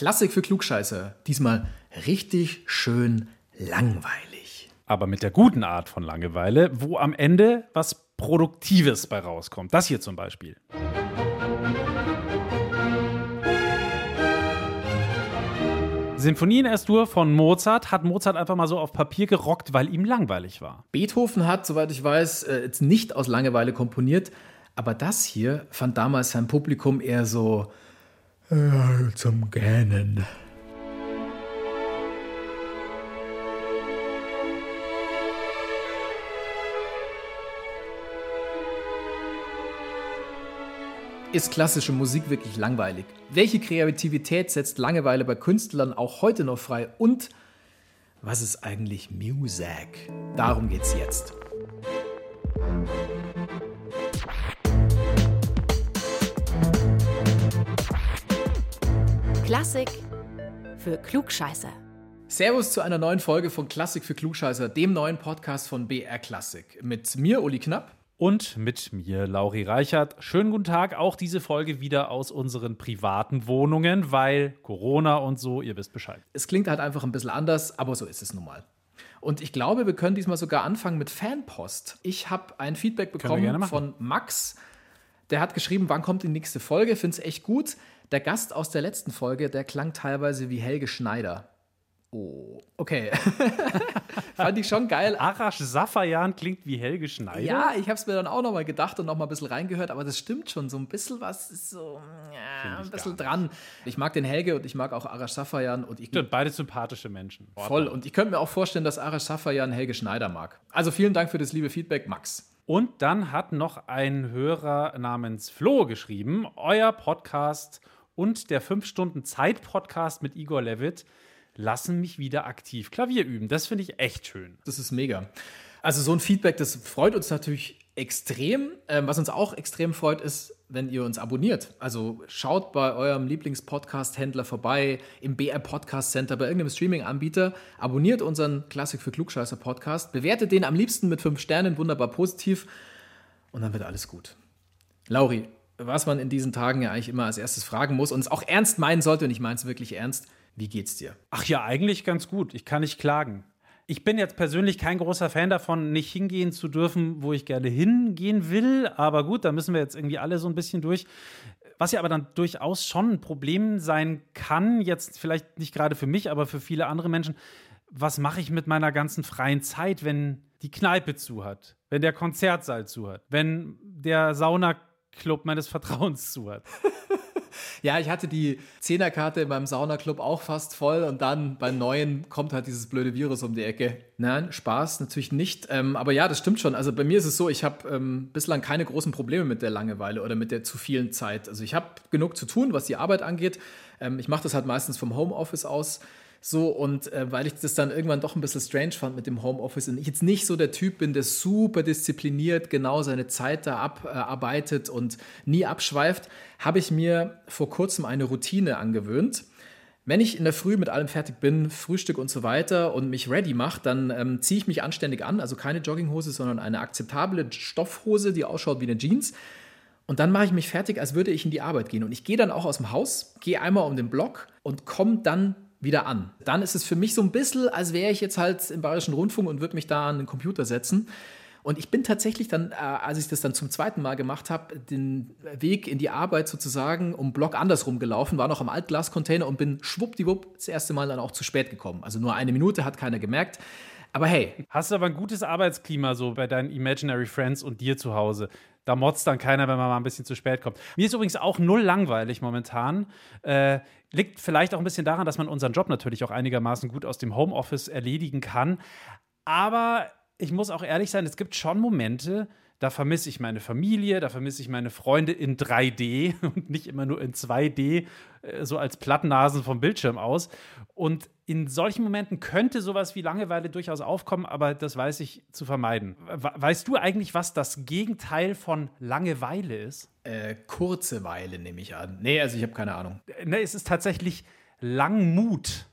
Klassik für Klugscheißer. Diesmal richtig schön langweilig. Aber mit der guten Art von Langeweile, wo am Ende was Produktives bei rauskommt. Das hier zum Beispiel. Sinfonie in S-Dur von Mozart hat Mozart einfach mal so auf Papier gerockt, weil ihm langweilig war. Beethoven hat, soweit ich weiß, äh, jetzt nicht aus Langeweile komponiert, aber das hier fand damals sein Publikum eher so äh, zum Gähnen. Ist klassische Musik wirklich langweilig? Welche Kreativität setzt Langeweile bei Künstlern auch heute noch frei? Und was ist eigentlich Music? Darum geht's jetzt. Klassik für Klugscheißer. Servus zu einer neuen Folge von Klassik für Klugscheißer, dem neuen Podcast von BR Klassik. Mit mir, Uli Knapp. Und mit mir, Lauri Reichert. Schönen guten Tag. Auch diese Folge wieder aus unseren privaten Wohnungen, weil Corona und so, ihr wisst Bescheid. Es klingt halt einfach ein bisschen anders, aber so ist es nun mal. Und ich glaube, wir können diesmal sogar anfangen mit Fanpost. Ich habe ein Feedback bekommen von Max. Der hat geschrieben, wann kommt die nächste Folge? Finde es echt gut. Der Gast aus der letzten Folge, der klang teilweise wie Helge Schneider. Oh, okay. Fand ich schon geil. Arash Safayan klingt wie Helge Schneider. Ja, ich habe es mir dann auch nochmal gedacht und nochmal ein bisschen reingehört, aber das stimmt schon. So ein bisschen was ist so ja, ein bisschen dran. Ich mag den Helge und ich mag auch Arash Safayan. Und ich, stimmt, beide sympathische Menschen. Voll. Und ich könnte mir auch vorstellen, dass Arash Safayan Helge Schneider mag. Also vielen Dank für das liebe Feedback, Max. Und dann hat noch ein Hörer namens Flo geschrieben, euer Podcast und der 5-Stunden-Zeit-Podcast mit Igor Levitt lassen mich wieder aktiv Klavier üben. Das finde ich echt schön. Das ist mega. Also so ein Feedback, das freut uns natürlich extrem. Ähm, was uns auch extrem freut, ist, wenn ihr uns abonniert. Also schaut bei eurem Lieblingspodcast-Händler vorbei, im BR Podcast Center, bei irgendeinem Streaming-Anbieter. Abonniert unseren Klassik für Klugscheißer Podcast. Bewertet den am liebsten mit fünf Sternen, wunderbar positiv. Und dann wird alles gut. Lauri, was man in diesen Tagen ja eigentlich immer als erstes fragen muss und es auch ernst meinen sollte, und ich meine es wirklich ernst, wie geht's dir? Ach ja, eigentlich ganz gut. Ich kann nicht klagen. Ich bin jetzt persönlich kein großer Fan davon, nicht hingehen zu dürfen, wo ich gerne hingehen will. Aber gut, da müssen wir jetzt irgendwie alle so ein bisschen durch. Was ja aber dann durchaus schon ein Problem sein kann, jetzt vielleicht nicht gerade für mich, aber für viele andere Menschen. Was mache ich mit meiner ganzen freien Zeit, wenn die Kneipe zu hat, wenn der Konzertsaal zu hat, wenn der Saunaclub meines Vertrauens zu hat? Ja, ich hatte die Zehnerkarte in meinem Saunaclub auch fast voll und dann beim neuen kommt halt dieses blöde Virus um die Ecke. Nein, Spaß natürlich nicht. Ähm, aber ja, das stimmt schon. Also bei mir ist es so, ich habe ähm, bislang keine großen Probleme mit der Langeweile oder mit der zu vielen Zeit. Also ich habe genug zu tun, was die Arbeit angeht. Ähm, ich mache das halt meistens vom Homeoffice aus. So, und äh, weil ich das dann irgendwann doch ein bisschen strange fand mit dem Homeoffice und ich jetzt nicht so der Typ bin, der super diszipliniert genau seine Zeit da abarbeitet äh, und nie abschweift, habe ich mir vor kurzem eine Routine angewöhnt. Wenn ich in der Früh mit allem fertig bin, Frühstück und so weiter und mich ready mache, dann ähm, ziehe ich mich anständig an, also keine Jogginghose, sondern eine akzeptable Stoffhose, die ausschaut wie eine Jeans. Und dann mache ich mich fertig, als würde ich in die Arbeit gehen. Und ich gehe dann auch aus dem Haus, gehe einmal um den Block und komme dann wieder an. Dann ist es für mich so ein bisschen, als wäre ich jetzt halt im Bayerischen Rundfunk und würde mich da an den Computer setzen. Und ich bin tatsächlich dann, äh, als ich das dann zum zweiten Mal gemacht habe, den Weg in die Arbeit sozusagen um Block andersrum gelaufen, war noch am Altglascontainer und bin schwuppdiwupp das erste Mal dann auch zu spät gekommen. Also nur eine Minute, hat keiner gemerkt. Aber hey. Hast du aber ein gutes Arbeitsklima so bei deinen Imaginary Friends und dir zu Hause? Da motzt dann keiner, wenn man mal ein bisschen zu spät kommt. Mir ist übrigens auch null langweilig momentan. Äh, liegt vielleicht auch ein bisschen daran, dass man unseren Job natürlich auch einigermaßen gut aus dem Homeoffice erledigen kann. Aber ich muss auch ehrlich sein, es gibt schon Momente, da vermisse ich meine Familie, da vermisse ich meine Freunde in 3D und nicht immer nur in 2D, äh, so als Plattnasen vom Bildschirm aus. Und in solchen Momenten könnte sowas wie Langeweile durchaus aufkommen, aber das weiß ich zu vermeiden. Weißt du eigentlich, was das Gegenteil von Langeweile ist? Äh, kurze Weile nehme ich an. Nee, also ich habe keine Ahnung. Nee, es ist tatsächlich Langmut.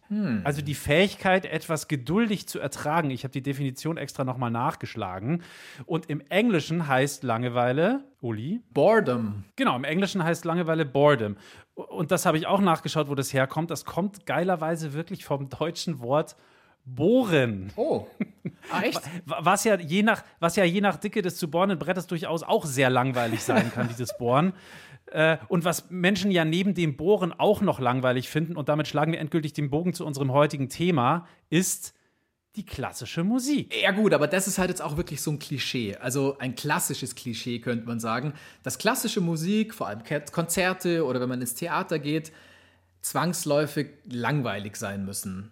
Also die Fähigkeit, etwas geduldig zu ertragen. Ich habe die Definition extra nochmal nachgeschlagen. Und im Englischen heißt Langeweile, Uli? Boredom. Genau, im Englischen heißt Langeweile Boredom. Und das habe ich auch nachgeschaut, wo das herkommt. Das kommt geilerweise wirklich vom deutschen Wort bohren. Oh. Ah, echt? Was ja, je nach, was ja je nach Dicke des zu bohrenden Brettes durchaus auch sehr langweilig sein kann, dieses Bohren. Äh, und was Menschen ja neben dem Bohren auch noch langweilig finden, und damit schlagen wir endgültig den Bogen zu unserem heutigen Thema, ist die klassische Musik. Ja gut, aber das ist halt jetzt auch wirklich so ein Klischee. Also ein klassisches Klischee könnte man sagen, dass klassische Musik, vor allem Konzerte oder wenn man ins Theater geht, zwangsläufig langweilig sein müssen.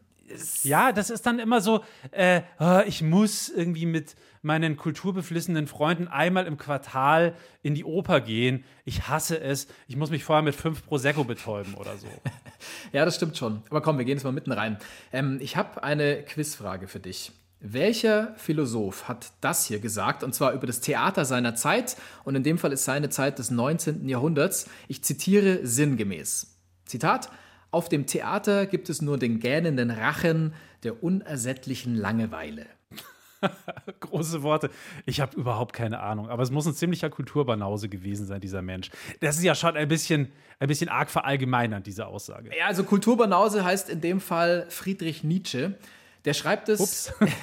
Ja, das ist dann immer so, äh, ah, ich muss irgendwie mit meinen kulturbeflissenen Freunden einmal im Quartal in die Oper gehen. Ich hasse es. Ich muss mich vorher mit fünf Prosecco betäuben oder so. Ja, das stimmt schon. Aber komm, wir gehen jetzt mal mitten rein. Ähm, ich habe eine Quizfrage für dich. Welcher Philosoph hat das hier gesagt? Und zwar über das Theater seiner Zeit. Und in dem Fall ist seine Zeit des 19. Jahrhunderts. Ich zitiere sinngemäß. Zitat. Auf dem Theater gibt es nur den gähnenden Rachen der unersättlichen Langeweile. Große Worte. Ich habe überhaupt keine Ahnung. Aber es muss ein ziemlicher Kulturbanause gewesen sein, dieser Mensch. Das ist ja schon ein bisschen, ein bisschen arg verallgemeinert, diese Aussage. Ja, also Kulturbanause heißt in dem Fall Friedrich Nietzsche. Der schreibt es. Ups.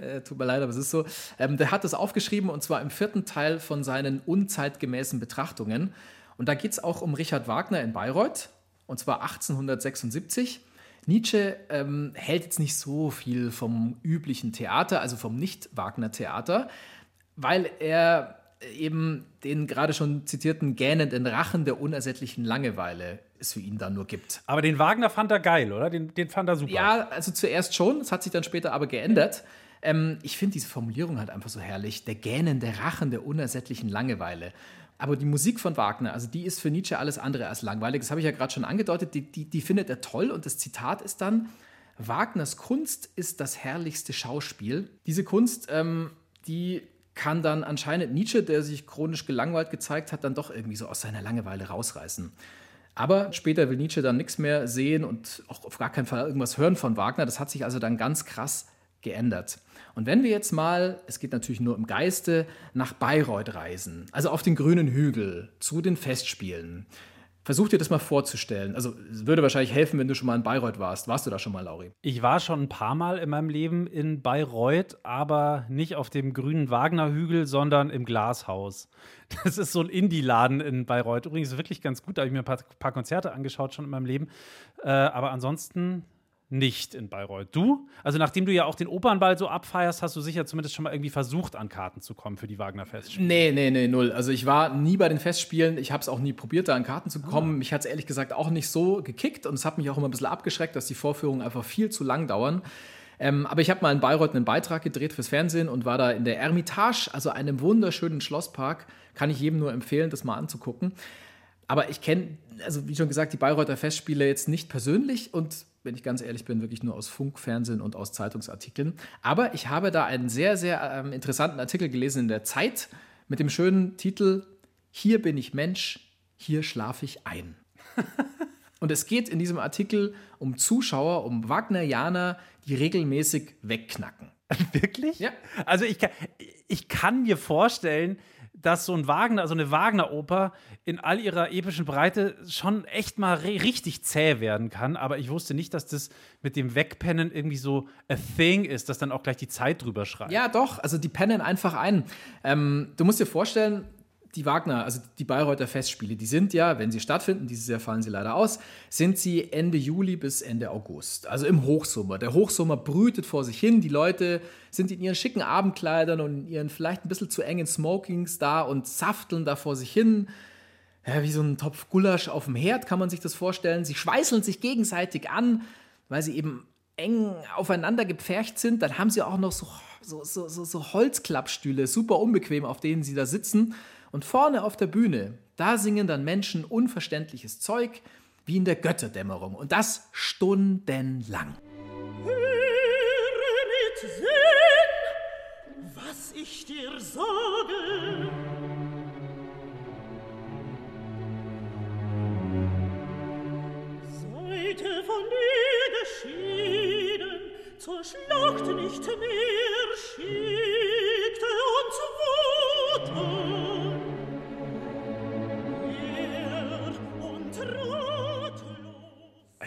ja, äh, tut mir leid, aber es ist so. Ähm, der hat es aufgeschrieben und zwar im vierten Teil von seinen unzeitgemäßen Betrachtungen. Und da geht es auch um Richard Wagner in Bayreuth, und zwar 1876. Nietzsche ähm, hält jetzt nicht so viel vom üblichen Theater, also vom Nicht-Wagner-Theater, weil er eben den gerade schon zitierten gähnenden Rachen der unersättlichen Langeweile es für ihn da nur gibt. Aber den Wagner fand er geil, oder? Den, den fand er super. Ja, also zuerst schon, das hat sich dann später aber geändert. Ähm, ich finde diese Formulierung halt einfach so herrlich. Der gähnende Rachen der unersättlichen Langeweile. Aber die Musik von Wagner, also die ist für Nietzsche alles andere als langweilig. Das habe ich ja gerade schon angedeutet. Die, die, die findet er toll und das Zitat ist dann: Wagners Kunst ist das herrlichste Schauspiel. Diese Kunst, ähm, die kann dann anscheinend Nietzsche, der sich chronisch gelangweilt gezeigt hat, dann doch irgendwie so aus seiner Langeweile rausreißen. Aber später will Nietzsche dann nichts mehr sehen und auch auf gar keinen Fall irgendwas hören von Wagner. Das hat sich also dann ganz krass geändert. Und wenn wir jetzt mal, es geht natürlich nur im Geiste, nach Bayreuth reisen, also auf den grünen Hügel, zu den Festspielen. Versuch dir das mal vorzustellen. Also es würde wahrscheinlich helfen, wenn du schon mal in Bayreuth warst. Warst du da schon mal, Lauri? Ich war schon ein paar Mal in meinem Leben in Bayreuth, aber nicht auf dem grünen Wagnerhügel, sondern im Glashaus. Das ist so ein Indie-Laden in Bayreuth. Übrigens wirklich ganz gut, da habe ich mir ein paar, paar Konzerte angeschaut schon in meinem Leben. Äh, aber ansonsten nicht in Bayreuth. Du? Also nachdem du ja auch den Opernball so abfeierst, hast du sicher zumindest schon mal irgendwie versucht, an Karten zu kommen für die Wagner-Festspiele. Nee, nee, nee, null. Also ich war nie bei den Festspielen. Ich habe es auch nie probiert, da an Karten zu kommen. Mich hat es ehrlich gesagt auch nicht so gekickt und es hat mich auch immer ein bisschen abgeschreckt, dass die Vorführungen einfach viel zu lang dauern. Ähm, aber ich habe mal in Bayreuth einen Beitrag gedreht fürs Fernsehen und war da in der Ermitage, also einem wunderschönen Schlosspark. Kann ich jedem nur empfehlen, das mal anzugucken. Aber ich kenne, also wie schon gesagt, die Bayreuther Festspiele jetzt nicht persönlich und wenn ich ganz ehrlich bin, wirklich nur aus Funk, Fernsehen und aus Zeitungsartikeln. Aber ich habe da einen sehr, sehr ähm, interessanten Artikel gelesen in der Zeit mit dem schönen Titel Hier bin ich Mensch, hier schlafe ich ein. und es geht in diesem Artikel um Zuschauer, um Wagnerianer, die regelmäßig wegknacken. Wirklich? Ja. Also ich kann, ich kann mir vorstellen, dass so ein Wagner, so eine Wagner-Oper in all ihrer epischen Breite schon echt mal ri- richtig zäh werden kann. Aber ich wusste nicht, dass das mit dem Wegpennen irgendwie so a thing ist, dass dann auch gleich die Zeit drüber schreibt. Ja, doch, also die pennen einfach ein. Ähm, du musst dir vorstellen, die Wagner, also die Bayreuther Festspiele, die sind ja, wenn sie stattfinden, dieses Jahr fallen sie leider aus, sind sie Ende Juli bis Ende August, also im Hochsommer. Der Hochsommer brütet vor sich hin, die Leute sind in ihren schicken Abendkleidern und in ihren vielleicht ein bisschen zu engen Smokings da und safteln da vor sich hin. Ja, wie so ein Topf Gulasch auf dem Herd kann man sich das vorstellen. Sie schweißeln sich gegenseitig an, weil sie eben eng aufeinander gepfercht sind. Dann haben sie auch noch so, so, so, so, so Holzklappstühle, super unbequem, auf denen sie da sitzen. Und vorne auf der Bühne, da singen dann Menschen unverständliches Zeug, wie in der Götterdämmerung. Und das stundenlang. Höre mit Sinn, was ich dir sage. Seite von mir geschieden, zur Schlacht nicht mehr schickte und uns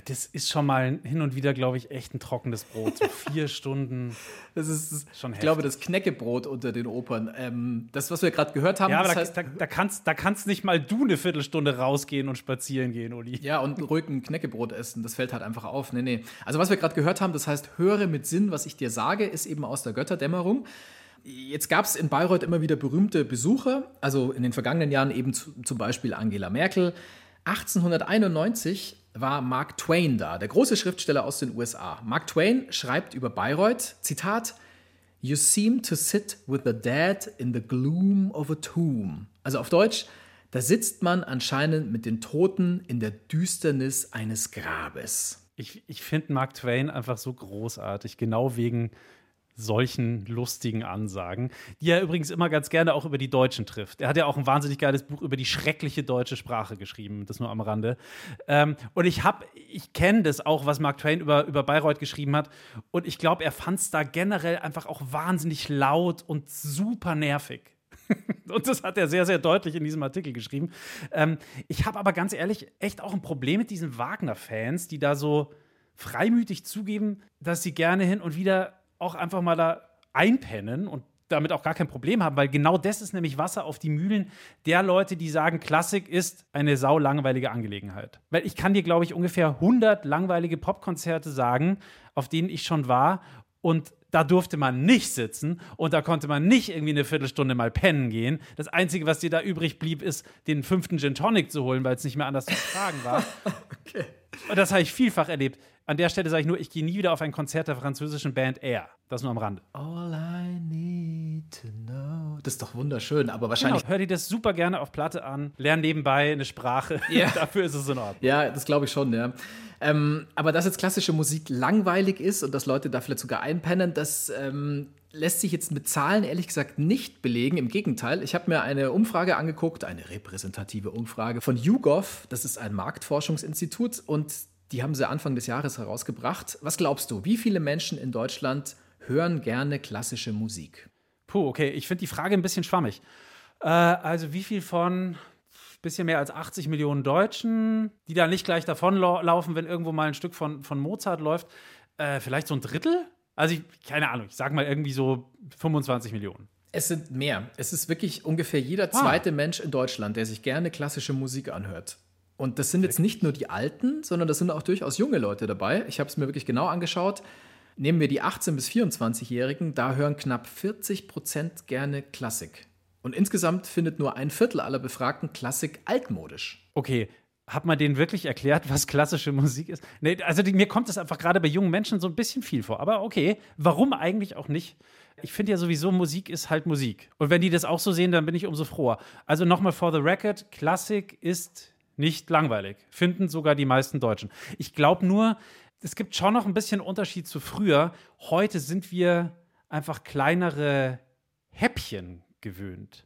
Das ist schon mal hin und wieder, glaube ich, echt ein trockenes Brot. So vier Stunden. Das ist, Schon ich glaube, das Knäckebrot unter den Opern. Ähm, das, was wir gerade gehört haben, Ja, aber da, heißt, da, da, kannst, da kannst nicht mal du eine Viertelstunde rausgehen und spazieren gehen, Uli. ja, und ruhig ein Knäckebrot essen, das fällt halt einfach auf. Nee, nee. Also, was wir gerade gehört haben, das heißt, höre mit Sinn, was ich dir sage, ist eben aus der Götterdämmerung. Jetzt gab es in Bayreuth immer wieder berühmte Besucher, also in den vergangenen Jahren eben zu, zum Beispiel Angela Merkel. 1891 war Mark Twain da, der große Schriftsteller aus den USA. Mark Twain schreibt über Bayreuth, Zitat, You seem to sit with the dead in the gloom of a tomb. Also auf Deutsch, da sitzt man anscheinend mit den Toten in der Düsternis eines Grabes. Ich, ich finde Mark Twain einfach so großartig, genau wegen solchen lustigen Ansagen, die er übrigens immer ganz gerne auch über die Deutschen trifft. Er hat ja auch ein wahnsinnig geiles Buch über die schreckliche deutsche Sprache geschrieben, das nur am Rande. Ähm, und ich habe, ich kenne das auch, was Mark Twain über, über Bayreuth geschrieben hat. Und ich glaube, er fand es da generell einfach auch wahnsinnig laut und super nervig. Und das hat er sehr, sehr deutlich in diesem Artikel geschrieben. Ähm, ich habe aber ganz ehrlich echt auch ein Problem mit diesen Wagner-Fans, die da so freimütig zugeben, dass sie gerne hin und wieder auch einfach mal da einpennen und damit auch gar kein Problem haben, weil genau das ist nämlich Wasser auf die Mühlen der Leute, die sagen, Klassik ist eine sau langweilige Angelegenheit. Weil ich kann dir, glaube ich, ungefähr 100 langweilige Popkonzerte sagen, auf denen ich schon war und da durfte man nicht sitzen und da konnte man nicht irgendwie eine Viertelstunde mal pennen gehen. Das Einzige, was dir da übrig blieb, ist, den fünften Gin Tonic zu holen, weil es nicht mehr anders zu tragen war. Und das habe ich vielfach erlebt. An der Stelle sage ich nur, ich gehe nie wieder auf ein Konzert der französischen Band Air. Das nur am Rande. All I need to know. Das ist doch wunderschön, aber wahrscheinlich. Genau, hör dir das super gerne auf Platte an, lern nebenbei eine Sprache. Ja. Dafür ist es in Ordnung. Ja, das glaube ich schon, ja. Ähm, aber dass jetzt klassische Musik langweilig ist und dass Leute da vielleicht sogar einpennen, das ähm, lässt sich jetzt mit Zahlen ehrlich gesagt nicht belegen. Im Gegenteil, ich habe mir eine Umfrage angeguckt, eine repräsentative Umfrage von YouGov, das ist ein Marktforschungsinstitut und die haben sie Anfang des Jahres herausgebracht. Was glaubst du, wie viele Menschen in Deutschland hören gerne klassische Musik? Puh, okay, ich finde die Frage ein bisschen schwammig. Äh, also wie viel von bisschen mehr als 80 Millionen Deutschen, die da nicht gleich davonlaufen, wenn irgendwo mal ein Stück von, von Mozart läuft, äh, vielleicht so ein Drittel? Also ich, keine Ahnung, ich sag mal irgendwie so 25 Millionen. Es sind mehr. Es ist wirklich ungefähr jeder zweite Mensch in Deutschland, der sich gerne klassische Musik anhört. Und das sind jetzt nicht nur die Alten, sondern das sind auch durchaus junge Leute dabei. Ich habe es mir wirklich genau angeschaut. Nehmen wir die 18- bis 24-Jährigen, da hören knapp 40 Prozent gerne Klassik. Und insgesamt findet nur ein Viertel aller Befragten Klassik altmodisch. Okay, hat man denen wirklich erklärt, was klassische Musik ist? Nee, also die, mir kommt das einfach gerade bei jungen Menschen so ein bisschen viel vor. Aber okay, warum eigentlich auch nicht? Ich finde ja sowieso, Musik ist halt Musik. Und wenn die das auch so sehen, dann bin ich umso froher. Also nochmal for the record, Klassik ist nicht langweilig. Finden sogar die meisten Deutschen. Ich glaube nur, es gibt schon noch ein bisschen Unterschied zu früher. Heute sind wir einfach kleinere Häppchen gewöhnt.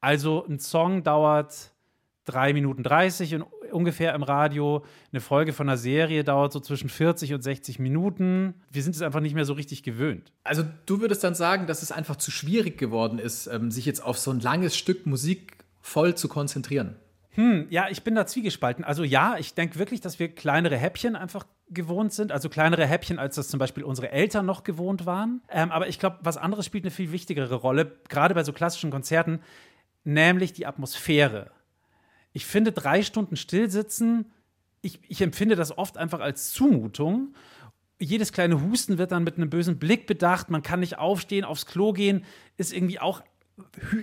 Also ein Song dauert 3 Minuten 30 und ungefähr im Radio. Eine Folge von einer Serie dauert so zwischen 40 und 60 Minuten. Wir sind es einfach nicht mehr so richtig gewöhnt. Also du würdest dann sagen, dass es einfach zu schwierig geworden ist, ähm, sich jetzt auf so ein langes Stück Musik voll zu konzentrieren. Hm, ja, ich bin da zwiegespalten. Also ja, ich denke wirklich, dass wir kleinere Häppchen einfach gewohnt sind. Also kleinere Häppchen, als das zum Beispiel unsere Eltern noch gewohnt waren. Ähm, aber ich glaube, was anderes spielt eine viel wichtigere Rolle, gerade bei so klassischen Konzerten, nämlich die Atmosphäre. Ich finde, drei Stunden stillsitzen, ich, ich empfinde das oft einfach als Zumutung. Jedes kleine Husten wird dann mit einem bösen Blick bedacht. Man kann nicht aufstehen, aufs Klo gehen, ist irgendwie auch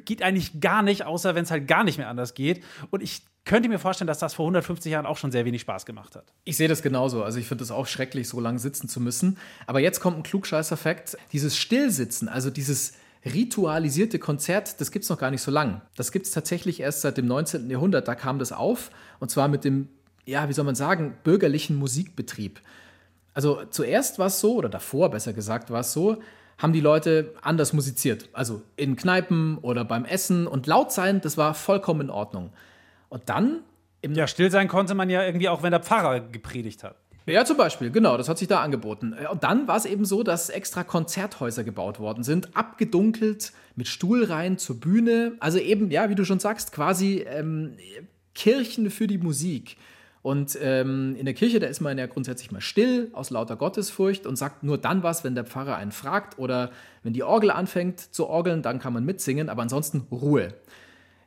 geht eigentlich gar nicht, außer wenn es halt gar nicht mehr anders geht. Und ich könnte mir vorstellen, dass das vor 150 Jahren auch schon sehr wenig Spaß gemacht hat. Ich sehe das genauso. Also ich finde es auch schrecklich, so lange sitzen zu müssen. Aber jetzt kommt ein Klugscheißer-Fakt. Dieses Stillsitzen, also dieses ritualisierte Konzert, das gibt es noch gar nicht so lang. Das gibt es tatsächlich erst seit dem 19. Jahrhundert. Da kam das auf. Und zwar mit dem, ja, wie soll man sagen, bürgerlichen Musikbetrieb. Also zuerst war es so, oder davor besser gesagt war es so, haben die Leute anders musiziert. Also in Kneipen oder beim Essen. Und laut sein, das war vollkommen in Ordnung. Und dann im Ja, still sein konnte man ja irgendwie auch, wenn der Pfarrer gepredigt hat. Ja, zum Beispiel, genau, das hat sich da angeboten. Äh, Und dann war es eben so, dass extra Konzerthäuser gebaut worden sind, abgedunkelt, mit Stuhlreihen zur Bühne. Also eben, ja, wie du schon sagst, quasi ähm, Kirchen für die Musik. Und ähm, in der Kirche, da ist man ja grundsätzlich mal still, aus lauter Gottesfurcht und sagt nur dann was, wenn der Pfarrer einen fragt oder wenn die Orgel anfängt zu orgeln, dann kann man mitsingen, aber ansonsten Ruhe.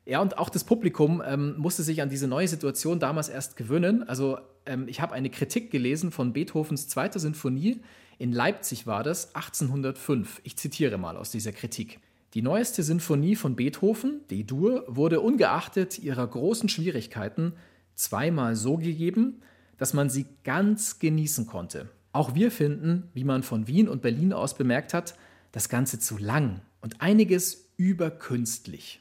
Ja, und auch das Publikum ähm, musste sich an diese neue Situation damals erst gewöhnen. Also ähm, ich habe eine Kritik gelesen von Beethovens zweiter Sinfonie. In Leipzig war das 1805. Ich zitiere mal aus dieser Kritik. Die neueste Sinfonie von Beethoven, D-Dur, wurde ungeachtet ihrer großen Schwierigkeiten zweimal so gegeben, dass man sie ganz genießen konnte. Auch wir finden, wie man von Wien und Berlin aus bemerkt hat, das Ganze zu lang und einiges überkünstlich.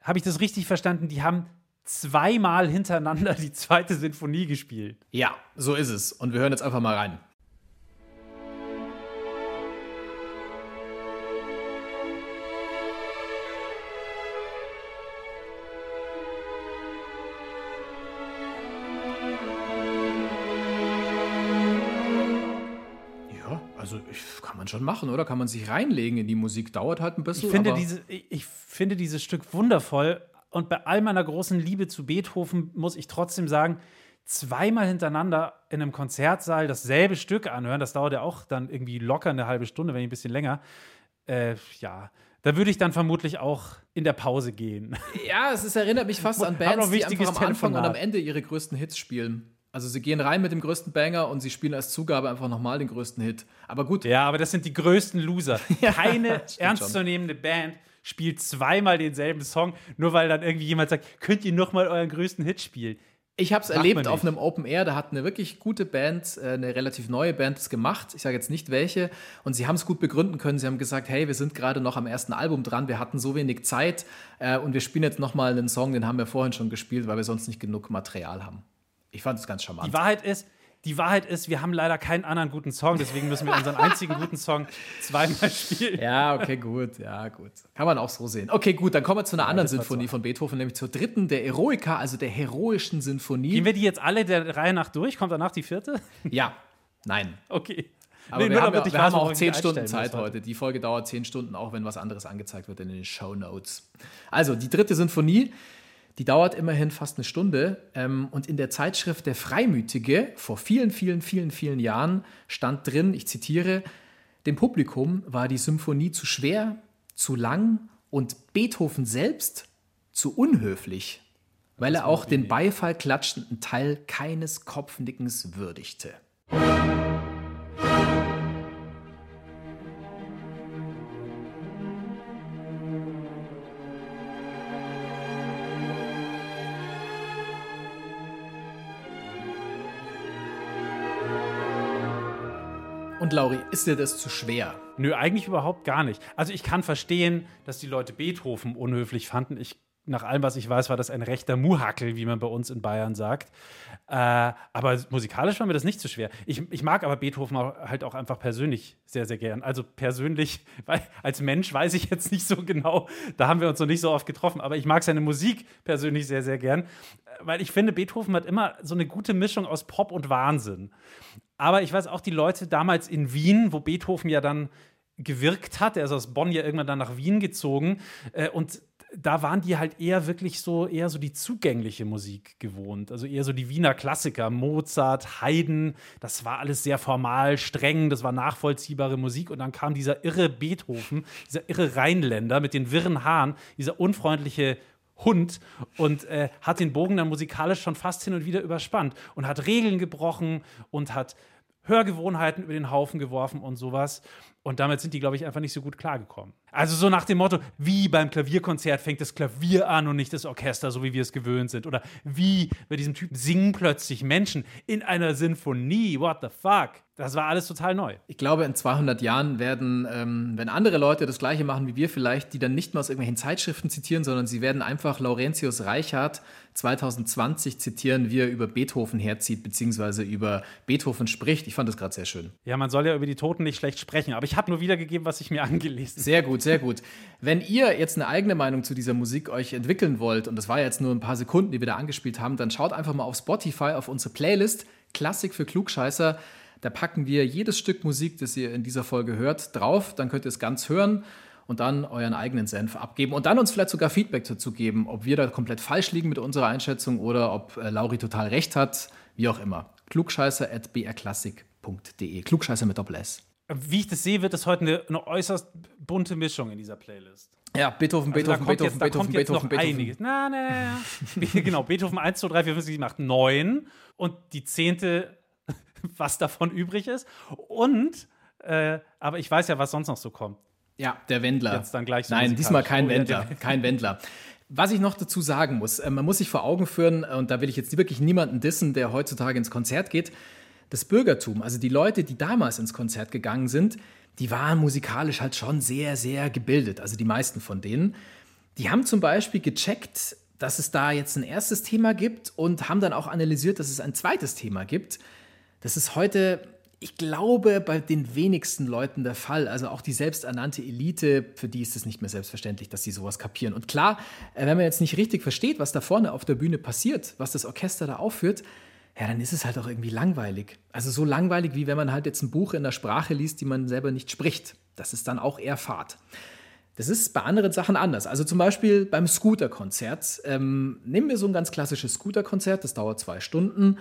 Habe ich das richtig verstanden? Die haben zweimal hintereinander die zweite Sinfonie gespielt. Ja, so ist es. Und wir hören jetzt einfach mal rein. Kann man schon machen, oder? Kann man sich reinlegen in die Musik. Dauert halt ein bisschen. Ich finde, diese, ich finde dieses Stück wundervoll. Und bei all meiner großen Liebe zu Beethoven muss ich trotzdem sagen, zweimal hintereinander in einem Konzertsaal dasselbe Stück anhören, das dauert ja auch dann irgendwie locker eine halbe Stunde, wenn nicht ein bisschen länger. Äh, ja, da würde ich dann vermutlich auch in der Pause gehen. Ja, es ist, erinnert mich fast an Bands, die einfach am Anfang und am Telefonat. Ende ihre größten Hits spielen. Also sie gehen rein mit dem größten Banger und sie spielen als Zugabe einfach nochmal den größten Hit. Aber gut, Ja, aber das sind die größten Loser. Keine ernstzunehmende Band spielt zweimal denselben Song, nur weil dann irgendwie jemand sagt, könnt ihr noch mal euren größten Hit spielen? ich habe es erlebt auf einem Open Air, da hat eine wirklich gute Band, äh, eine relativ neue Band das gemacht. Ich sage jetzt nicht welche. Und sie haben es gut begründen können. Sie haben gesagt, hey, wir sind gerade noch am ersten Album dran, wir hatten so wenig Zeit äh, und wir spielen jetzt nochmal einen Song, den haben wir vorhin schon gespielt, weil wir sonst nicht genug Material haben. Ich fand es ganz charmant. Die Wahrheit ist, die Wahrheit ist, wir haben leider keinen anderen guten Song, deswegen müssen wir unseren einzigen guten Song zweimal spielen. Ja, okay, gut, ja, gut. Kann man auch so sehen. Okay, gut, dann kommen wir zu einer anderen das war Sinfonie von Beethoven, nämlich zur dritten, der Eroica, also der heroischen Sinfonie. Gehen wir die jetzt alle der Reihe nach durch? Kommt danach die vierte? Ja, nein. Okay. Aber Nee, wir haben, ja, wir weiß, haben auch zehn Stunden Zeit heute. Die Folge dauert zehn Stunden, auch wenn was anderes angezeigt wird in den Show Notes. Also, die dritte Sinfonie, die dauert immerhin fast eine Stunde. Ähm, und in der Zeitschrift Der Freimütige vor vielen, vielen, vielen, vielen Jahren stand drin, ich zitiere, dem Publikum war die Symphonie zu schwer, zu lang und Beethoven selbst zu unhöflich, weil er auch den Beifall klatschenden Teil keines Kopfnickens würdigte. Lauri, ist dir das zu schwer? Nö, eigentlich überhaupt gar nicht. Also ich kann verstehen, dass die Leute Beethoven unhöflich fanden. Ich, nach allem, was ich weiß, war das ein rechter Muhackel, wie man bei uns in Bayern sagt. Äh, aber musikalisch war mir das nicht zu schwer. Ich, ich mag aber Beethoven auch, halt auch einfach persönlich sehr, sehr gern. Also persönlich, weil als Mensch weiß ich jetzt nicht so genau, da haben wir uns noch nicht so oft getroffen, aber ich mag seine Musik persönlich sehr, sehr gern. Weil ich finde, Beethoven hat immer so eine gute Mischung aus Pop und Wahnsinn. Aber ich weiß auch, die Leute damals in Wien, wo Beethoven ja dann gewirkt hat, er ist aus Bonn ja irgendwann dann nach Wien gezogen äh, und da waren die halt eher wirklich so, eher so die zugängliche Musik gewohnt. Also eher so die Wiener Klassiker, Mozart, Haydn, das war alles sehr formal, streng, das war nachvollziehbare Musik. Und dann kam dieser irre Beethoven, dieser irre Rheinländer mit den wirren Haaren, dieser unfreundliche Hund und äh, hat den Bogen dann musikalisch schon fast hin und wieder überspannt und hat Regeln gebrochen und hat Hörgewohnheiten über den Haufen geworfen und sowas. Und damit sind die, glaube ich, einfach nicht so gut klargekommen. Also so nach dem Motto, wie beim Klavierkonzert fängt das Klavier an und nicht das Orchester, so wie wir es gewöhnt sind. Oder wie bei diesem Typen singen plötzlich Menschen in einer Sinfonie. What the fuck? Das war alles total neu. Ich glaube, in 200 Jahren werden, ähm, wenn andere Leute das Gleiche machen wie wir vielleicht, die dann nicht mehr aus irgendwelchen Zeitschriften zitieren, sondern sie werden einfach Laurentius Reichardt 2020 zitieren, wie er über Beethoven herzieht, beziehungsweise über Beethoven spricht. Ich fand das gerade sehr schön. Ja, man soll ja über die Toten nicht schlecht sprechen, aber ich habe nur wiedergegeben, was ich mir angelesen habe. Sehr gut, sehr gut. Wenn ihr jetzt eine eigene Meinung zu dieser Musik euch entwickeln wollt, und das war jetzt nur ein paar Sekunden, die wir da angespielt haben, dann schaut einfach mal auf Spotify auf unsere Playlist Klassik für Klugscheißer. Da packen wir jedes Stück Musik, das ihr in dieser Folge hört, drauf. Dann könnt ihr es ganz hören und dann euren eigenen Senf abgeben und dann uns vielleicht sogar Feedback dazu geben, ob wir da komplett falsch liegen mit unserer Einschätzung oder ob äh, Lauri total recht hat, wie auch immer. klugscheißer.brklassik.de. Klugscheißer mit Doppel S. Wie ich das sehe, wird es heute eine, eine äußerst bunte Mischung in dieser Playlist. Ja, Beethoven, Also Beethoven, kommt Beethoven, jetzt, Beethoven, kommt jetzt Beethoven, noch Beethoven. einiges. Na, na, na, na. genau, Beethoven 1, 2, 3, 4, 5, 6, 7, 8, 9 und die zehnte, was davon übrig ist. Und, äh, aber ich weiß ja, was sonst noch so kommt. Ja, der Wendler. Jetzt dann gleich so Nein, diesmal kein Oh, ja, Wendler. der- Kein Wendler. Was ich noch dazu sagen muss, äh, man muss sich vor Augen führen, äh, und da will ich jetzt wirklich niemanden dissen, der heutzutage ins Konzert geht. Das Bürgertum, also die Leute, die damals ins Konzert gegangen sind, die waren musikalisch halt schon sehr, sehr gebildet. Also die meisten von denen. Die haben zum Beispiel gecheckt, dass es da jetzt ein erstes Thema gibt und haben dann auch analysiert, dass es ein zweites Thema gibt. Das ist heute, ich glaube, bei den wenigsten Leuten der Fall. Also auch die selbsternannte Elite, für die ist es nicht mehr selbstverständlich, dass sie sowas kapieren. Und klar, äh, wenn man jetzt nicht richtig versteht, was da vorne auf der Bühne passiert, was das Orchester da aufführt, ja, dann ist es halt auch irgendwie langweilig. Also so langweilig, wie wenn man halt jetzt ein Buch in der Sprache liest, die man selber nicht spricht. Das ist dann auch eher Fahrt. Das ist bei anderen Sachen anders. Also zum Beispiel beim Scooter-Konzert. Ähm, nehmen wir so ein ganz klassisches Scooter-Konzert, das dauert zwei Stunden.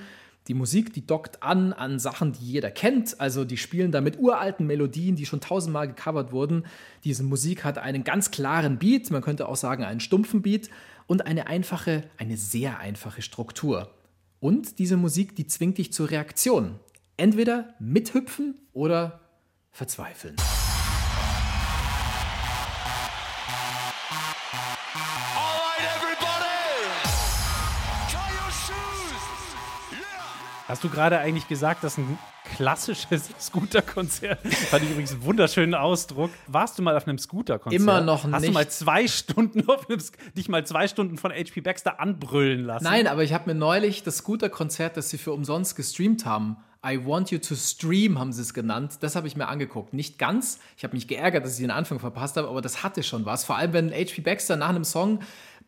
Die Musik, die dockt an an Sachen, die jeder kennt. Also die spielen da mit uralten Melodien, die schon tausendmal gecovert wurden. Diese Musik hat einen ganz klaren Beat, man könnte auch sagen einen stumpfen Beat und eine einfache, eine sehr einfache Struktur. Und diese Musik, die zwingt dich zur Reaktion. Entweder mithüpfen oder verzweifeln. Hast du gerade eigentlich gesagt, dass ein klassisches Scooter-Konzert, fand ich übrigens einen wunderschönen Ausdruck. Warst du mal auf einem Scooter-Konzert? Immer noch Hast du nicht. mal zwei Stunden auf einem, dich mal zwei Stunden von HP Baxter anbrüllen lassen? Nein, aber ich habe mir neulich das Scooter-Konzert, das sie für umsonst gestreamt haben, I Want You to Stream haben sie es genannt, das habe ich mir angeguckt. Nicht ganz, ich habe mich geärgert, dass ich den Anfang verpasst habe, aber das hatte schon was. Vor allem, wenn HP Baxter nach einem Song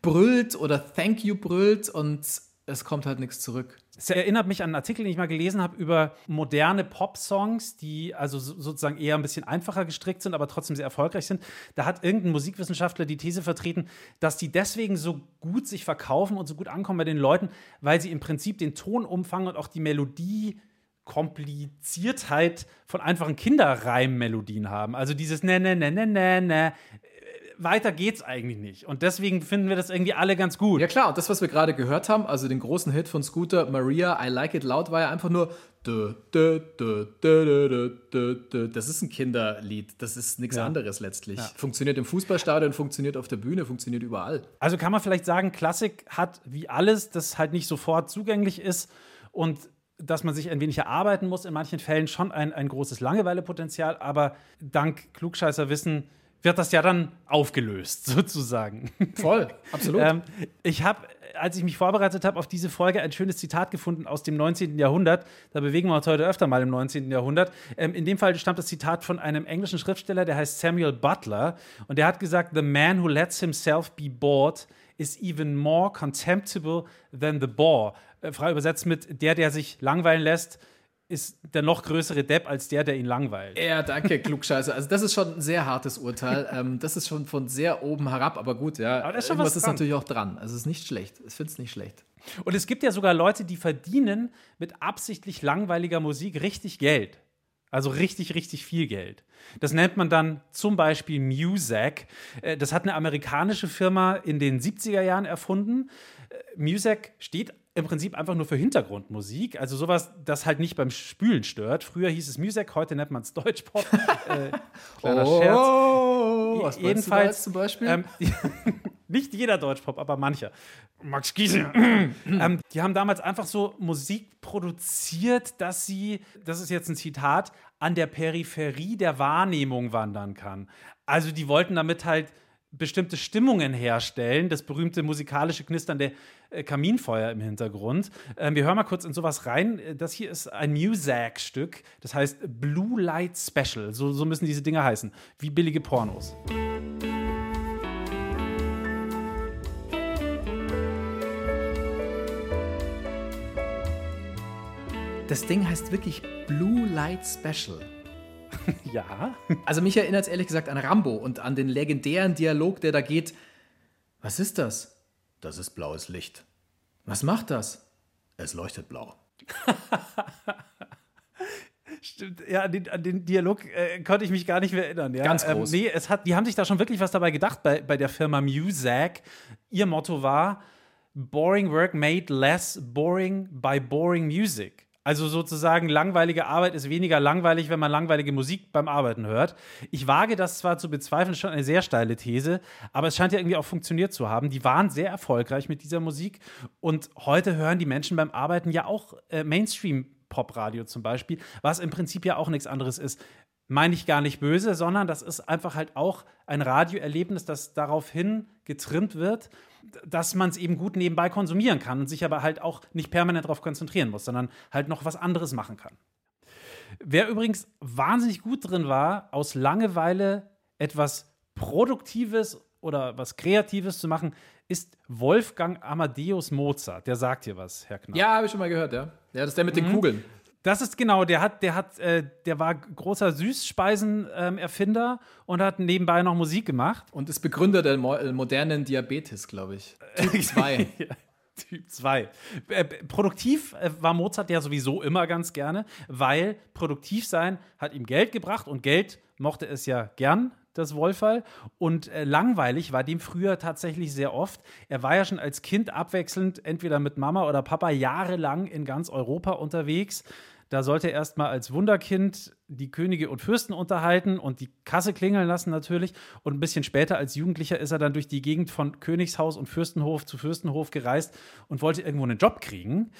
brüllt oder Thank You brüllt und es kommt halt nichts zurück. Es erinnert mich an einen Artikel, den ich mal gelesen habe, über moderne Pop-Songs, die also so- sozusagen eher ein bisschen einfacher gestrickt sind, aber trotzdem sehr erfolgreich sind. Da hat irgendein Musikwissenschaftler die These vertreten, dass die deswegen so gut sich verkaufen und so gut ankommen bei den Leuten, weil sie im Prinzip den Tonumfang und auch die Melodie Kompliziertheit von einfachen Kinderreimmelodien haben. Also dieses ne, ne, ne, ne, ne, ne. Weiter geht's eigentlich nicht. Und deswegen finden wir das irgendwie alle ganz gut. Ja klar, und das, was wir gerade gehört haben, also den großen Hit von Scooter, Maria, I Like It Loud, war ja einfach nur. Das ist ein Kinderlied, das ist nichts Ja. anderes letztlich. Funktioniert im Fußballstadion, funktioniert auf der Bühne, funktioniert überall. Also kann man vielleicht sagen, Klassik hat wie alles, das halt nicht sofort zugänglich ist und dass man sich ein wenig erarbeiten muss, in manchen Fällen schon ein, ein großes Langeweilepotenzial, aber dank Klugscheißerwissen wird das ja dann aufgelöst, sozusagen. Voll, absolut. Ähm, ich habe, als ich mich vorbereitet habe auf diese Folge, ein schönes Zitat gefunden aus dem 19. Jahrhundert. Da bewegen wir uns heute öfter mal im 19. Jahrhundert. Ähm, in dem Fall stammt das Zitat von einem englischen Schriftsteller, der heißt Samuel Butler. Und der hat gesagt: The man who lets himself be bored is even more contemptible than the bore. Äh, frei übersetzt mit: Der, der sich langweilen lässt, ist der noch größere Depp als der, der ihn langweilt. Ja, danke, Klugscheiße. Also das ist schon ein sehr hartes Urteil. ähm, das ist schon von sehr oben herab, aber gut, ja. Aber da ist schon Irgendwas was ist natürlich auch dran. Also es ist nicht schlecht. Ich finde es nicht schlecht. Und es gibt ja sogar Leute, die verdienen mit absichtlich langweiliger Musik richtig Geld. Also richtig, richtig viel Geld. Das nennt man dann zum Beispiel Muzak. Äh, Das hat eine amerikanische Firma in den 70er Jahren erfunden. Äh, Muzak steht im Prinzip einfach nur für Hintergrundmusik. Also sowas, das halt nicht beim Spülen stört. Früher hieß es Muzak, heute nennt man es Deutschpop. äh, kleiner Scherz. Oh, was du da Jedenfalls jetzt zum Beispiel? Ähm, nicht jeder Deutschpop, aber mancher. Max Giesinger. ähm, die haben damals einfach so Musik produziert, dass sie, das ist jetzt ein Zitat, an der Peripherie der Wahrnehmung wandern kann. Also die wollten damit halt bestimmte Stimmungen herstellen, das berühmte musikalische Knistern der Kaminfeuer im Hintergrund. Ähm, wir hören mal kurz in sowas rein. Äh, Das hier ist ein Muzak-Stück, das heißt Blue Light Special. So, so müssen diese Dinger heißen, wie billige Pornos. Das Ding heißt wirklich Blue Light Special. Ja. Also mich erinnert es ehrlich gesagt an Rambo und an den legendären Dialog, der da geht. Was ist das? Das ist blaues Licht. Was macht das? Es leuchtet blau. Stimmt, ja, an den, an den Dialog äh, konnte ich mich gar nicht mehr erinnern. Ja? Ganz groß. Ähm, nee, es hat, die haben sich da schon wirklich was dabei gedacht bei, bei der Firma Muzak. Ihr Motto war: Boring work made less boring by boring music. Also sozusagen, langweilige Arbeit ist weniger langweilig, wenn man langweilige Musik beim Arbeiten hört. Ich wage das zwar zu bezweifeln, schon eine sehr steile These, aber es scheint ja irgendwie auch funktioniert zu haben. Die waren sehr erfolgreich mit dieser Musik und heute hören die Menschen beim Arbeiten ja auch äh, Mainstream-Popradio zum Beispiel, was im Prinzip ja auch nichts anderes ist. Meine ich gar nicht böse, sondern das ist einfach halt auch ein Radioerlebnis, das daraufhin getrimmt wird, dass man es eben gut nebenbei konsumieren kann und sich aber halt auch nicht permanent darauf konzentrieren muss, sondern halt noch was anderes machen kann. Wer übrigens wahnsinnig gut drin war, aus Langeweile etwas Produktives oder was Kreatives zu machen, ist Wolfgang Amadeus Mozart. Der sagt dir was, Herr Knapp. Ja, habe ich schon mal gehört, ja. Ja, das ist der mit den Kugeln. Das ist genau, der hat, der hat, äh, der war großer Süßspeisen-Erfinder und hat nebenbei noch Musik gemacht. Und ist Begründer der mo äh, modernen Diabetes, glaube ich. Typ 2. Typ 2. Äh, produktiv äh, war Mozart ja sowieso immer ganz gerne, weil produktiv sein hat ihm Geld gebracht und Geld mochte es ja gern, das Wolferl. Und äh, langweilig war dem früher tatsächlich sehr oft. Er war ja schon als Kind abwechselnd entweder mit Mama oder Papa jahrelang in ganz Europa unterwegs. Da sollte er erstmal als Wunderkind die Könige und Fürsten unterhalten und die Kasse klingeln lassen natürlich. Und ein bisschen später als Jugendlicher ist er dann durch die Gegend von Königshaus und Fürstenhof zu Fürstenhof gereist und wollte irgendwo einen Job kriegen,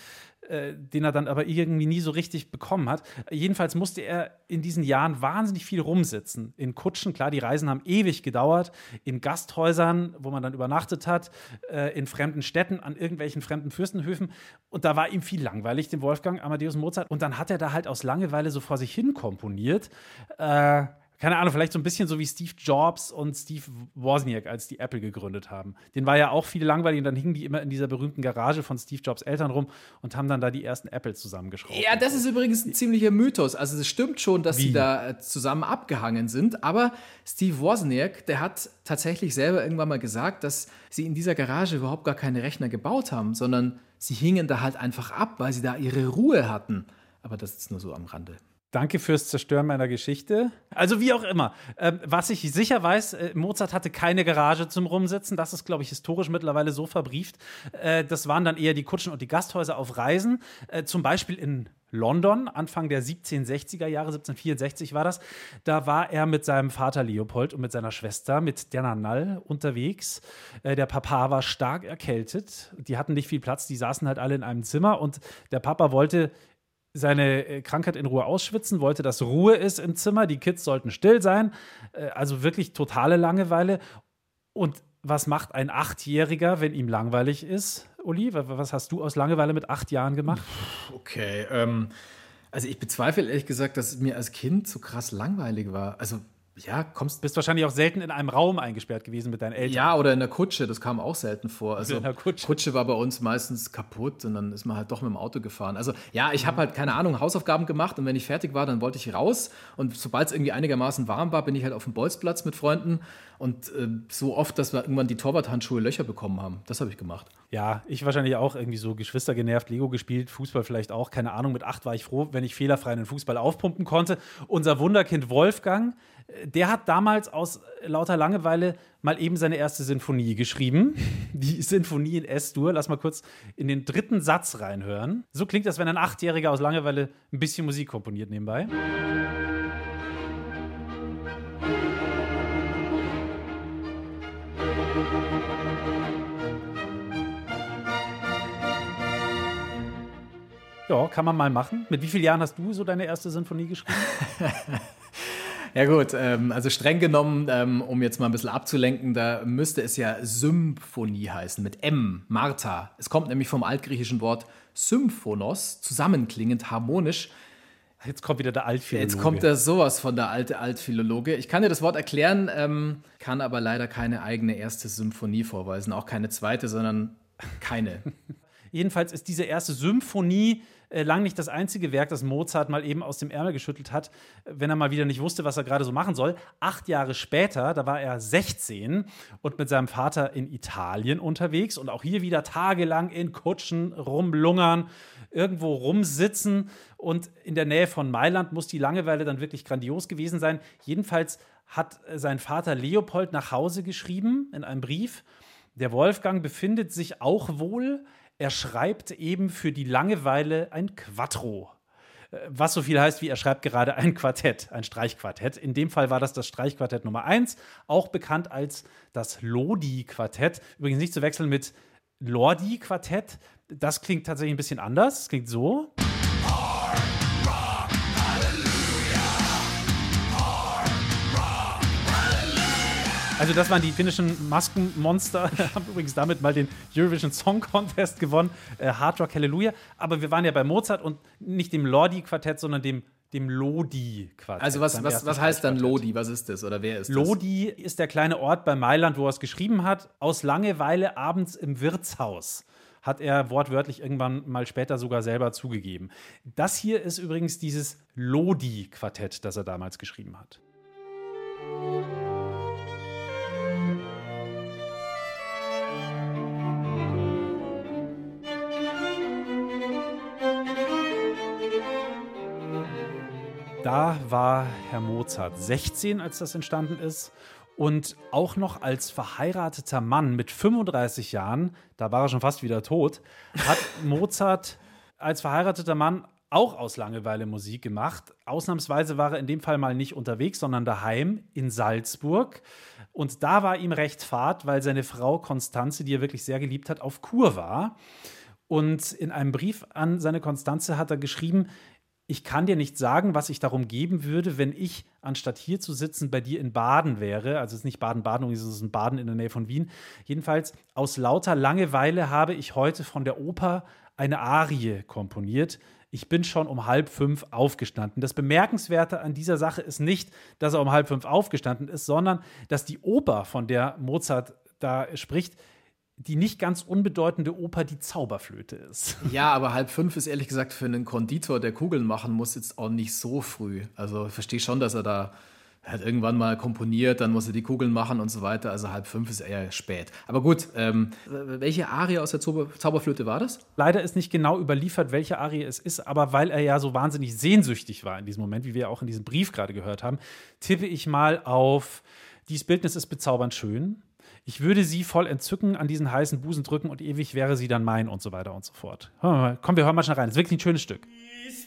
den er dann aber irgendwie nie so richtig bekommen hat. Jedenfalls musste er in diesen Jahren wahnsinnig viel rumsitzen. In Kutschen, klar, die Reisen haben ewig gedauert, in Gasthäusern, wo man dann übernachtet hat, äh, in fremden Städten, an irgendwelchen fremden Fürstenhöfen. Und da war ihm viel langweilig, dem Wolfgang Amadeus Mozart. Und dann hat er da halt aus Langeweile so vor sich hin komponiert. Äh, keine Ahnung, vielleicht so ein bisschen so wie Steve Jobs und Steve Wozniak, als die Apple gegründet haben. Den war ja auch viel langweilig und dann hingen die immer in dieser berühmten Garage von Steve Jobs Eltern rum und haben dann da die ersten Apple zusammengeschraubt. Ja, das ist übrigens ein ziemlicher Mythos. Also es stimmt schon, dass sie da äh, zusammen abgehangen sind, aber Steve Wozniak, der hat tatsächlich selber irgendwann mal gesagt, dass sie in dieser Garage überhaupt gar keine Rechner gebaut haben, sondern sie hingen da halt einfach ab, weil sie da ihre Ruhe hatten. Aber das ist nur so am Rande. Danke fürs Zerstören meiner Geschichte. Also wie auch immer. Ähm, was ich sicher weiß, äh, Mozart hatte keine Garage zum Rumsitzen. Das ist, glaube ich, historisch mittlerweile so verbrieft. Äh, das waren dann eher die Kutschen und die Gasthäuser auf Reisen. Äh, zum Beispiel in London, Anfang der 1760er Jahre, 1764 war das. Da war er mit seinem Vater Leopold und mit seiner Schwester, mit Diana Nall, unterwegs. Äh, der Papa war stark erkältet. Die hatten nicht viel Platz, die saßen halt alle in einem Zimmer und der Papa wollte seine äh, Krankheit in Ruhe ausschwitzen, wollte, dass Ruhe ist im Zimmer, die Kids sollten still sein, äh, also wirklich totale Langeweile. Und was macht ein Achtjähriger, wenn ihm langweilig ist? Uli, wa- was hast du aus Langeweile mit acht Jahren gemacht? Okay, ähm, also ich bezweifle ehrlich gesagt, dass es mir als Kind so krass langweilig war. Also ja, kommst Bist wahrscheinlich auch selten in einem Raum eingesperrt gewesen mit deinen Eltern. Ja, oder in der Kutsche, das kam auch selten vor. Also In der Kutsche. war bei uns meistens kaputt und dann ist man halt doch mit dem Auto gefahren. Also ja, ich habe halt keine Ahnung, Hausaufgaben gemacht und wenn ich fertig war, dann wollte ich raus und sobald es irgendwie einigermaßen warm war, bin ich halt auf dem Bolzplatz mit Freunden und äh, so oft, dass wir irgendwann die Torwarthandschuhe Löcher bekommen haben. Das habe ich gemacht. Ja, ich wahrscheinlich auch irgendwie so Geschwister genervt, Lego gespielt, Fußball vielleicht auch, keine Ahnung. Mit acht war ich froh, wenn ich fehlerfrei einen Fußball aufpumpen konnte. Unser Wunderkind Wolfgang, äh, der hat damals aus lauter Langeweile mal eben seine erste Sinfonie geschrieben. Die Sinfonie in S-Dur. Lass mal kurz in den dritten Satz reinhören. So klingt das, wenn ein Achtjähriger aus Langeweile ein bisschen Musik komponiert nebenbei. Ja, kann man mal machen. Mit wie vielen Jahren hast du so deine erste Sinfonie geschrieben? Ja gut, ähm, also streng genommen, ähm, um jetzt mal ein bisschen abzulenken, da müsste es ja Symphonie heißen, mit M, Martha. Es kommt nämlich vom altgriechischen Wort Symphonos, zusammenklingend, harmonisch. Jetzt kommt wieder der Altphilologe. Jetzt kommt da sowas von der alte Altphilologe. Ich kann dir das Wort erklären, ähm, kann aber leider keine eigene erste Symphonie vorweisen, auch keine zweite, sondern keine. Jedenfalls ist diese erste Symphonie äh, lang nicht das einzige Werk, das Mozart mal eben aus dem Ärmel geschüttelt hat, wenn er mal wieder nicht wusste, was er gerade so machen soll. Acht Jahre später, da war er 16 und mit seinem Vater in Italien unterwegs und auch hier wieder tagelang in Kutschen rumlungern, irgendwo rumsitzen und in der Nähe von Mailand muss die Langeweile dann wirklich grandios gewesen sein. Jedenfalls hat äh, sein Vater Leopold nach Hause geschrieben in einem Brief. Der Wolfgang befindet sich auch wohl. Er schreibt eben für die Langeweile ein Quattro. Äh, Was so viel heißt, wie er schreibt gerade ein Quartett, ein Streichquartett. In dem Fall war das das Streichquartett Nummer 1, auch bekannt als das Lodi-Quartett. Übrigens nicht zu wechseln mit Lordi-Quartett. Das klingt tatsächlich ein bisschen anders. Es klingt so. Also das waren die finnischen Maskenmonster, haben übrigens damit mal den Eurovision Song Contest gewonnen, äh, Hard Rock Hallelujah. Aber wir waren ja bei Mozart und nicht dem Lordi-Quartett, sondern dem, dem Lodi-Quartett. Also was, was, was heißt dann. Lodi? Was ist das? Oder wer ist das? Lodi ist der kleine Ort bei Mailand, wo er es geschrieben hat. Aus Langeweile abends im Wirtshaus hat er wortwörtlich irgendwann mal später sogar selber zugegeben. Das hier ist übrigens dieses Lodi-Quartett, das er damals geschrieben hat. Da war Herr Mozart 16, als das entstanden ist. Und auch noch als verheirateter Mann mit 35 Jahren, da war er schon fast wieder tot, hat Mozart als verheirateter Mann auch aus Langeweile Musik gemacht. Ausnahmsweise war er in dem Fall mal nicht unterwegs, sondern daheim in Salzburg. Und da war ihm recht fad, weil seine Frau Konstanze, die er wirklich sehr geliebt hat, auf Kur war. Und in einem Brief an seine Konstanze hat er geschrieben, ich kann dir nicht sagen, was ich darum geben würde, wenn ich, anstatt hier zu sitzen, bei dir in Baden wäre. Also es ist nicht Baden-Baden, es ist ein Baden in der Nähe von Wien. Jedenfalls, aus lauter Langeweile habe ich heute von der Oper eine Arie komponiert. Ich bin schon um halb fünf aufgestanden. Das Bemerkenswerte an dieser Sache ist nicht, dass er um halb fünf aufgestanden ist, sondern dass die Oper, von der Mozart da spricht, die nicht ganz unbedeutende Oper Die Zauberflöte ist. Ja, aber halb fünf ist ehrlich gesagt für einen Konditor, der Kugeln machen muss, jetzt auch nicht so früh. Also ich verstehe schon, dass er da hat irgendwann mal komponiert, dann muss er die Kugeln machen und so weiter. Also halb fünf ist eher spät. Aber gut, ähm, welche Arie aus der Zauber Zauberflöte war das? Leider ist nicht genau überliefert, welche Arie es ist, aber weil er ja so wahnsinnig sehnsüchtig war in diesem Moment, wie wir auch in diesem Brief gerade gehört haben, tippe ich mal auf Dies Bildnis ist bezaubernd schön. Ich würde sie voll entzücken an diesen heißen Busen drücken und ewig wäre sie dann mein und so weiter und so fort. Komm, wir hören mal schnell rein. Das ist wirklich ein schönes Stück. Dies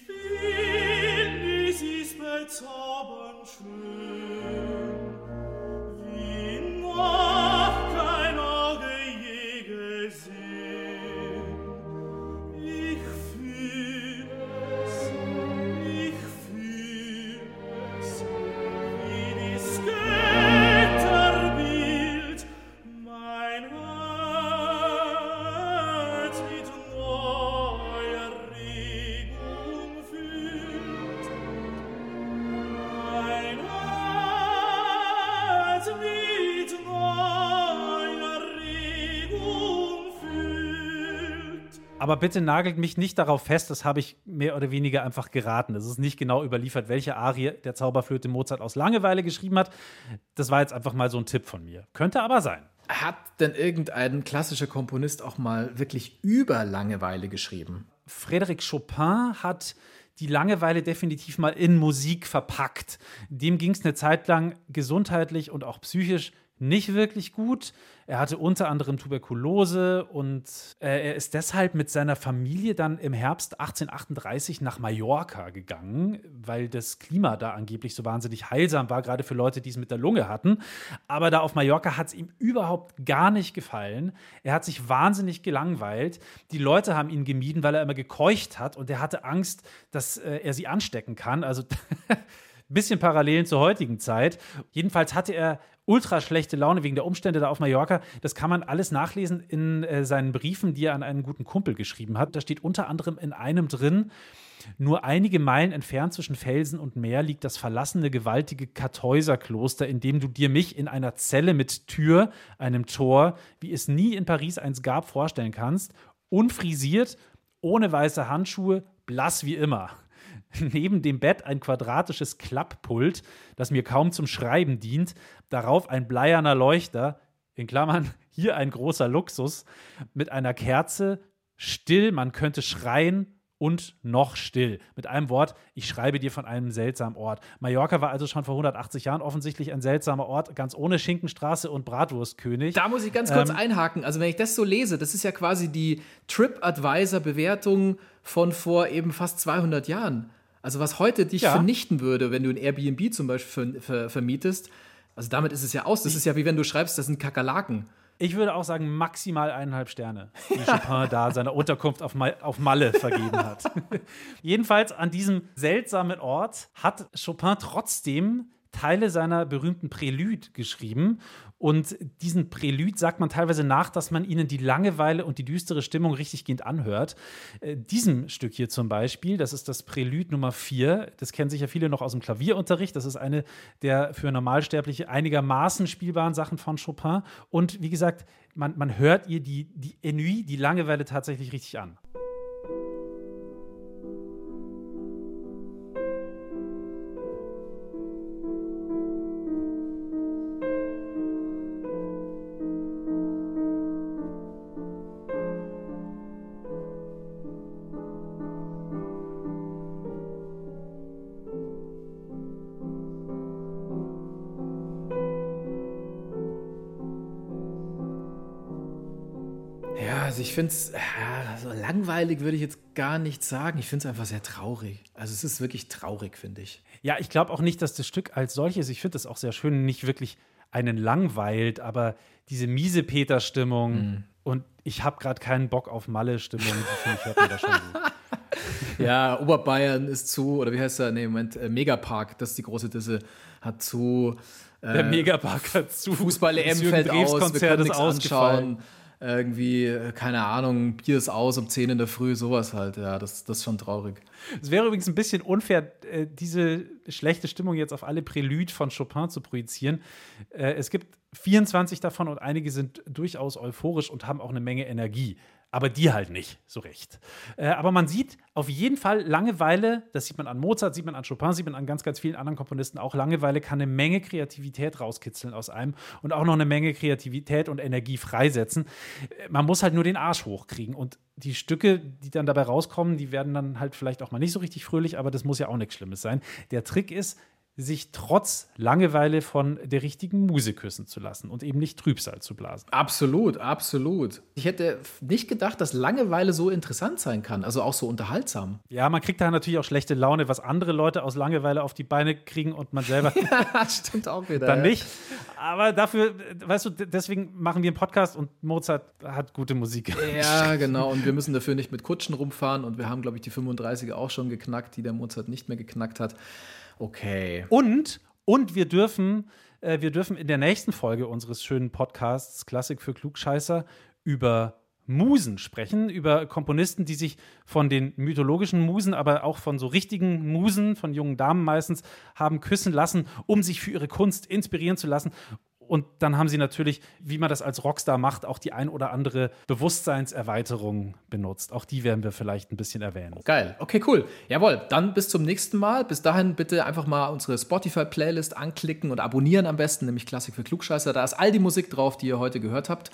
Aber bitte nagelt mich nicht darauf fest, das habe ich mehr oder weniger einfach geraten. Es ist nicht genau überliefert, welche Arie der Zauberflöte Mozart aus Langeweile geschrieben hat. Das war jetzt einfach mal so ein Tipp von mir. Könnte aber sein. Hat denn irgendein klassischer Komponist auch mal wirklich über Langeweile geschrieben? Frédéric Chopin hat die Langeweile definitiv mal in Musik verpackt. Dem ging es eine Zeit lang gesundheitlich und auch psychisch nicht wirklich gut. Er hatte unter anderem Tuberkulose und äh, er ist deshalb mit seiner Familie dann im Herbst 1838 nach Mallorca gegangen, weil das Klima da angeblich so wahnsinnig heilsam war, gerade für Leute, die es mit der Lunge hatten. Aber da auf Mallorca hat es ihm überhaupt gar nicht gefallen. Er hat sich wahnsinnig gelangweilt. Die Leute haben ihn gemieden, weil er immer gekeucht hat und er hatte Angst, dass äh, er sie anstecken kann. Also bisschen Parallelen zur heutigen Zeit. Jedenfalls hatte er ultra schlechte Laune wegen der Umstände da auf Mallorca. Das kann man alles nachlesen in äh, seinen Briefen, die er an einen guten Kumpel geschrieben hat. Da steht unter anderem in einem drin, nur einige Meilen entfernt zwischen Felsen und Meer liegt das verlassene, gewaltige Kartäuserkloster, in dem du dir mich in einer Zelle mit Tür, einem Tor, wie es nie in Paris eins gab, vorstellen kannst. Unfrisiert, ohne weiße Handschuhe, blass wie immer. Neben dem Bett ein quadratisches Klapppult, das mir kaum zum Schreiben dient, darauf ein bleierner Leuchter, in Klammern hier ein großer Luxus, mit einer Kerze, still, man könnte schreien und noch still. Mit einem Wort, ich schreibe dir von einem seltsamen Ort. Mallorca war also schon vor 180 Jahren offensichtlich ein seltsamer Ort, ganz ohne Schinkenstraße und Bratwurstkönig. Da muss ich ganz kurz Ähm, einhaken. Also, wenn ich das so lese, das ist ja quasi die TripAdvisor-Bewertung von vor eben fast 200 Jahren. Also, was heute dich Ja. vernichten würde, wenn du ein Airbnb zum Beispiel ver ver vermietest. Also, damit ist es ja aus. Das ist ja wie wenn du schreibst, das sind Kakerlaken. Ich würde auch sagen, maximal eineinhalb Sterne, die Chopin da seine Unterkunft auf, Ma auf Malle vergeben hat. Jedenfalls an diesem seltsamen Ort hat Chopin trotzdem Teile seiner berühmten Prälude geschrieben. Und diesen Prälude sagt man teilweise nach, dass man ihnen die Langeweile und die düstere Stimmung richtiggehend anhört. Äh, diesem Stück hier zum Beispiel, das ist das Prälude Nummer 4, das kennen sicher viele noch aus dem Klavierunterricht. Das ist eine der für Normalsterbliche einigermaßen spielbaren Sachen von Chopin. Und wie gesagt, man, man hört ihr die, die Ennui, die Langeweile tatsächlich richtig an. Finde es, ja, so langweilig würde ich jetzt gar nicht sagen. Ich finde es einfach sehr traurig. Also es ist wirklich traurig, finde ich. Ja, ich glaube auch nicht, dass das Stück als solches, ich finde das auch sehr schön, nicht wirklich einen langweilt, aber diese miese Peter-Stimmung Mhm. und ich habe gerade keinen Bock auf Malle-Stimmung, die finde ich hört man da schon. Ja, Oberbayern ist zu, oder wie heißt der? Nee, Moment, äh, Megapark, das ist die große Disse, hat zu. Der Megapark hat zu. Fußball-EM fällt aus, wir können ist nichts anschauen. Irgendwie, äh, keine Ahnung, Bier ist aus um 10 in der Früh, sowas halt. Ja, das, das ist schon traurig. Es wäre übrigens ein bisschen unfair, äh, diese schlechte Stimmung jetzt auf alle Prälude von Chopin zu projizieren. Äh, Es gibt 24 davon und einige sind durchaus euphorisch und haben auch eine Menge Energie. Aber die halt nicht so recht. Äh, Aber man sieht auf jeden Fall Langeweile, das sieht man an Mozart, sieht man an Chopin, sieht man an ganz, ganz vielen anderen Komponisten auch. Langeweile kann eine Menge Kreativität rauskitzeln aus einem und auch noch eine Menge Kreativität und Energie freisetzen. Äh, Man muss halt nur den Arsch hochkriegen. Und die Stücke, die dann dabei rauskommen, die werden dann halt vielleicht auch mal nicht so richtig fröhlich, aber das muss ja auch nichts Schlimmes sein. Der Trick ist, sich trotz Langeweile von der richtigen Muse küssen zu lassen und eben nicht Trübsal zu blasen. Absolut, absolut. Ich hätte nicht gedacht, dass Langeweile so interessant sein kann, also auch so unterhaltsam. Ja, man kriegt da natürlich auch schlechte Laune, was andere Leute aus Langeweile auf die Beine kriegen und man selber Stimmt auch wieder. dann ja. nicht. Aber dafür, weißt du, deswegen machen wir einen Podcast und Mozart hat gute Musik. Ja, genau. Und wir müssen dafür nicht mit Kutschen rumfahren. Und wir haben, glaube ich, die 35 auch schon geknackt, die der Mozart nicht mehr geknackt hat. Okay. Und, und wir dürfen, äh, wir dürfen in der nächsten Folge unseres schönen Podcasts Klassik für Klugscheißer über Musen sprechen, über Komponisten, die sich von den mythologischen Musen, aber auch von so richtigen Musen, von jungen Damen meistens, haben küssen lassen, um sich für ihre Kunst inspirieren zu lassen. Und dann haben sie natürlich, wie man das als Rockstar macht, auch die ein oder andere Bewusstseinserweiterung benutzt. Auch die werden wir vielleicht ein bisschen erwähnen. Geil. Okay, cool. Jawohl. Dann bis zum nächsten Mal. Bis dahin bitte einfach mal unsere Spotify-Playlist anklicken und abonnieren am besten, nämlich Klassik für Klugscheißer. Da ist all die Musik drauf, die ihr heute gehört habt.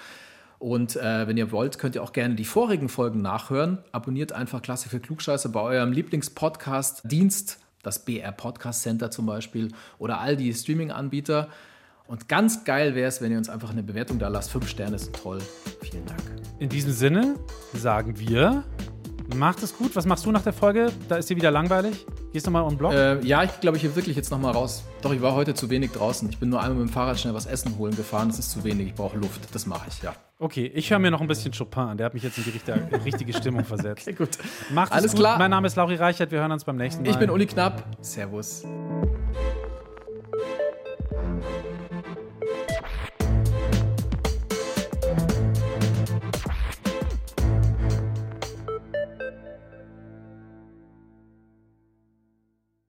Und äh, wenn ihr wollt, könnt ihr auch gerne die vorigen Folgen nachhören. Abonniert einfach Klassik für Klugscheißer bei eurem Lieblingspodcast-Dienst, das BR Podcast Center zum Beispiel, oder all die Streaming-Anbieter. Und ganz geil wäre es, wenn ihr uns einfach eine Bewertung da lasst. Fünf Sterne ist toll. Vielen Dank. In diesem Sinne sagen wir, macht es gut. Was machst du nach der Folge? Da ist dir wieder langweilig. Gehst du mal um den Blog? Äh, ja, ich glaube, ich will wirklich jetzt noch mal raus. Doch, ich war heute zu wenig draußen. Ich bin nur einmal mit dem Fahrrad schnell was essen holen gefahren. Das ist zu wenig. Ich brauche Luft. Das mache ich, ja. Okay, ich höre mir noch ein bisschen Chopin an. Der hat mich jetzt in die richtige, richtige Stimmung versetzt. Okay, gut. Macht es Alles gut. klar. Mein Name ist Lauri Reichert. Wir hören uns beim nächsten Mal. Ich bin Uli Knapp. Servus.